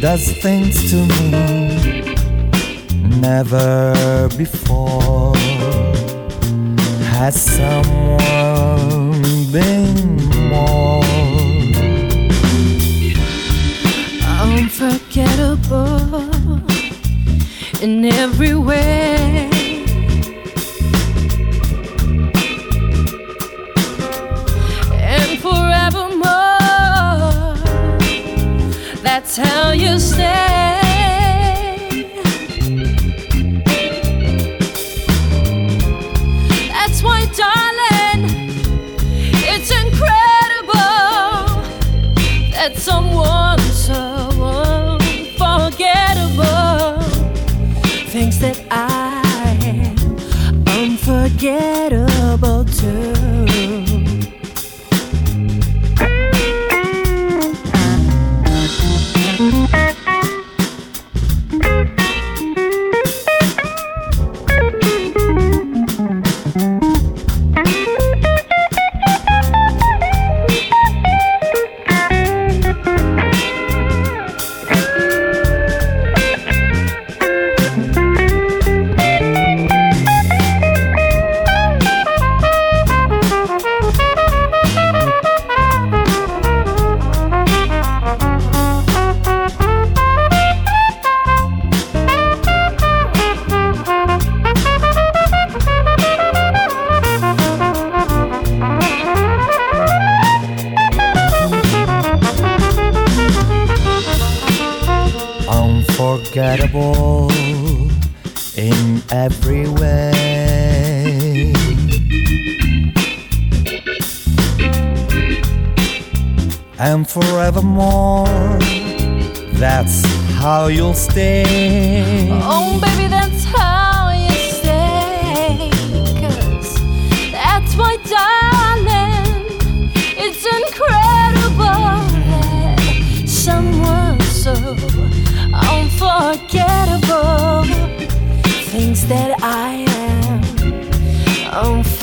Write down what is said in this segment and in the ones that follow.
does things to me never before has someone been more unforgettable in every way.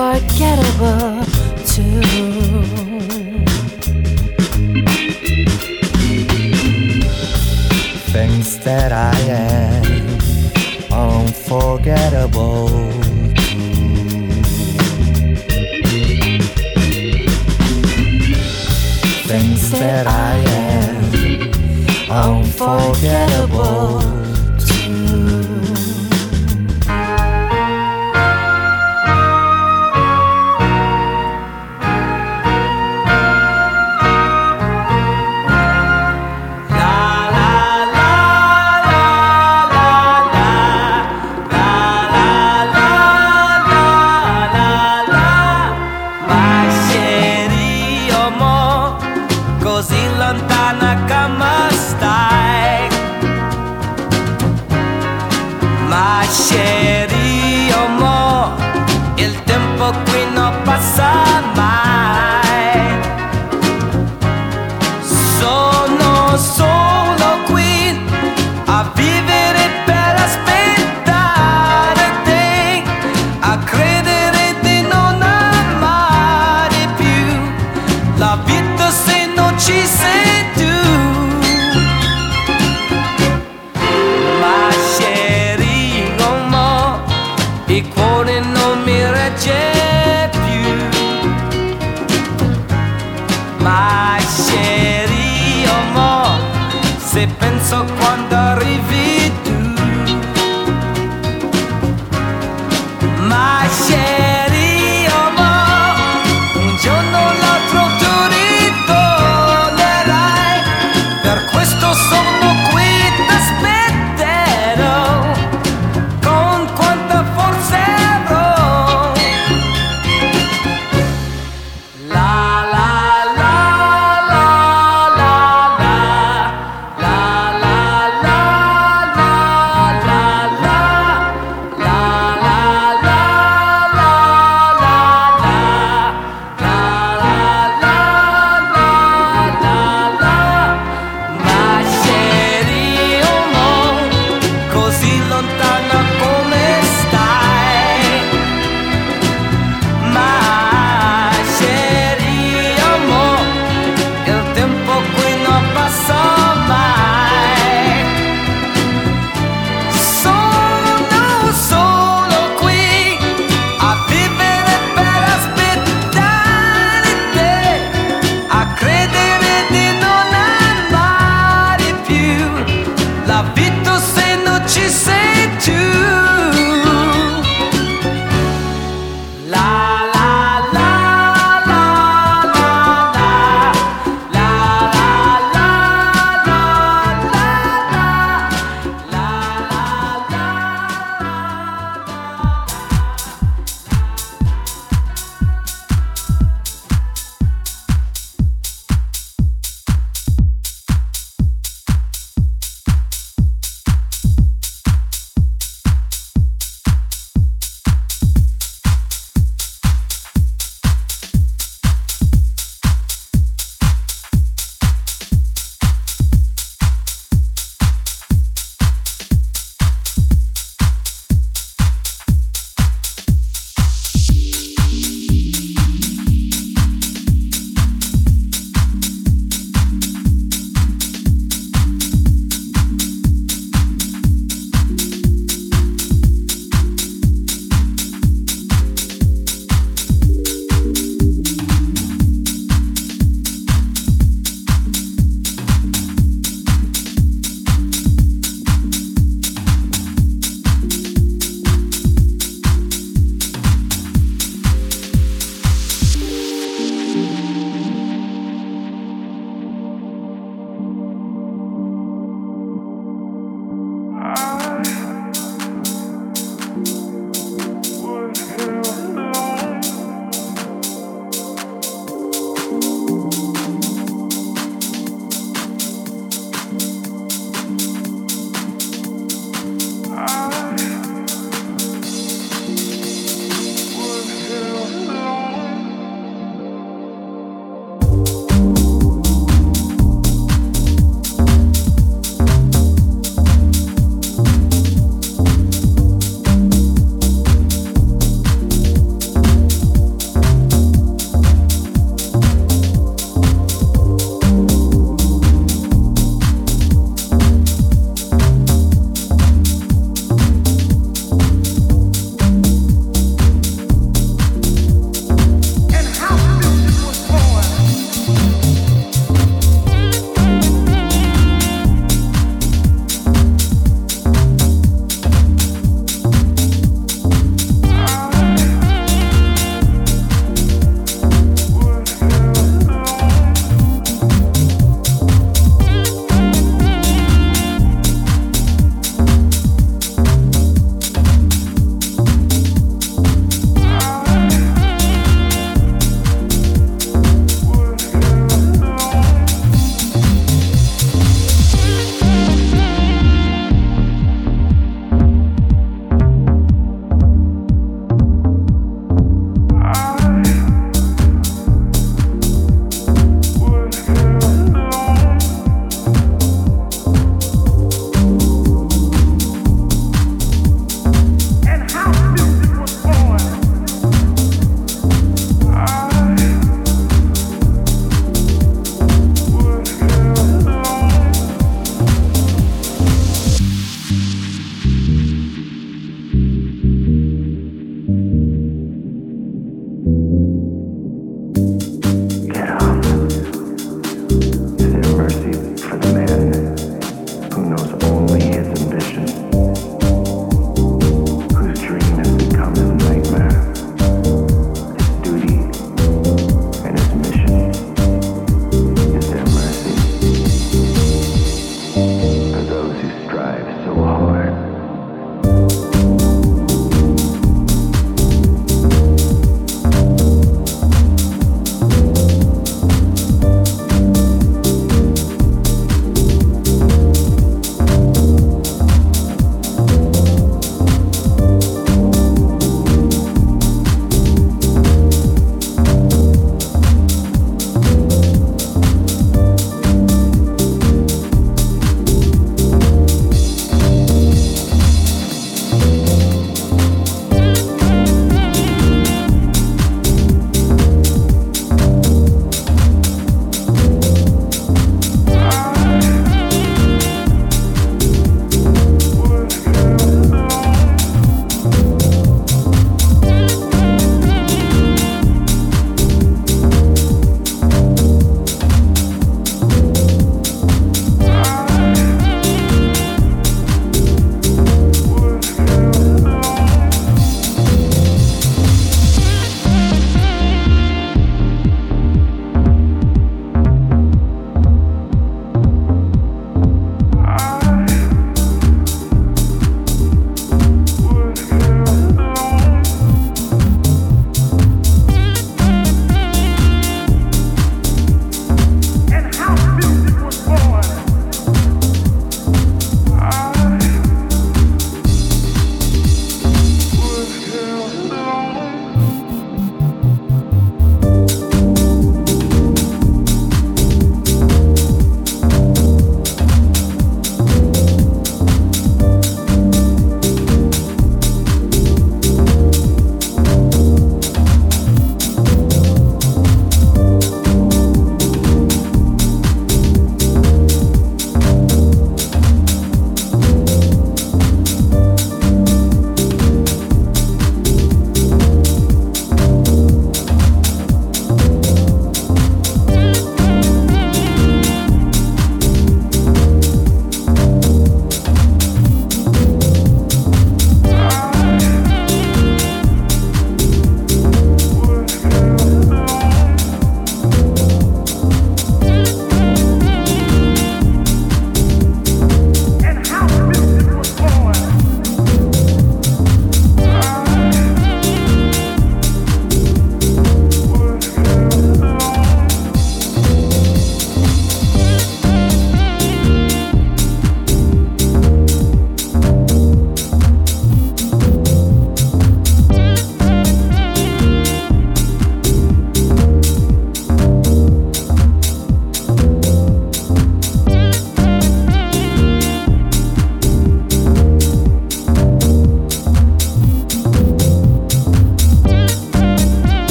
unforgettable too. Things that I am unforgettable too. Things that I am unforgettable.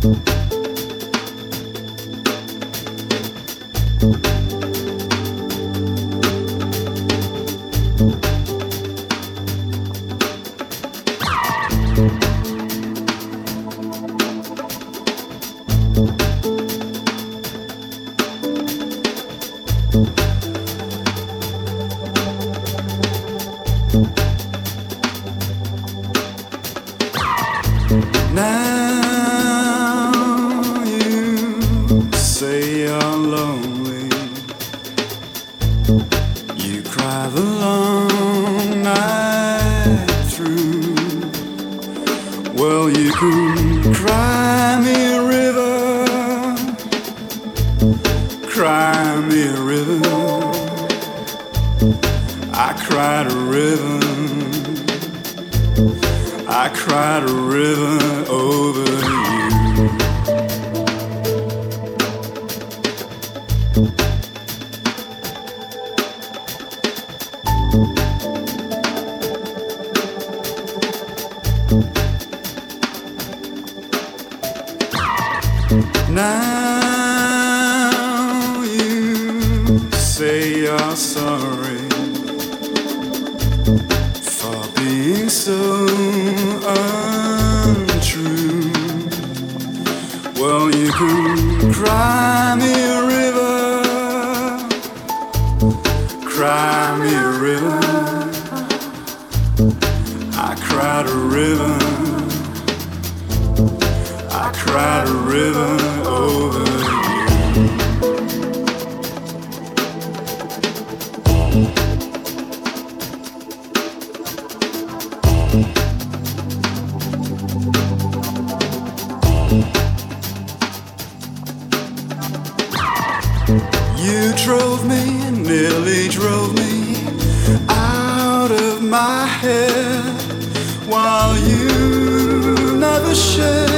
Mm-hmm. drove me, nearly drove me out of my head while you never shared.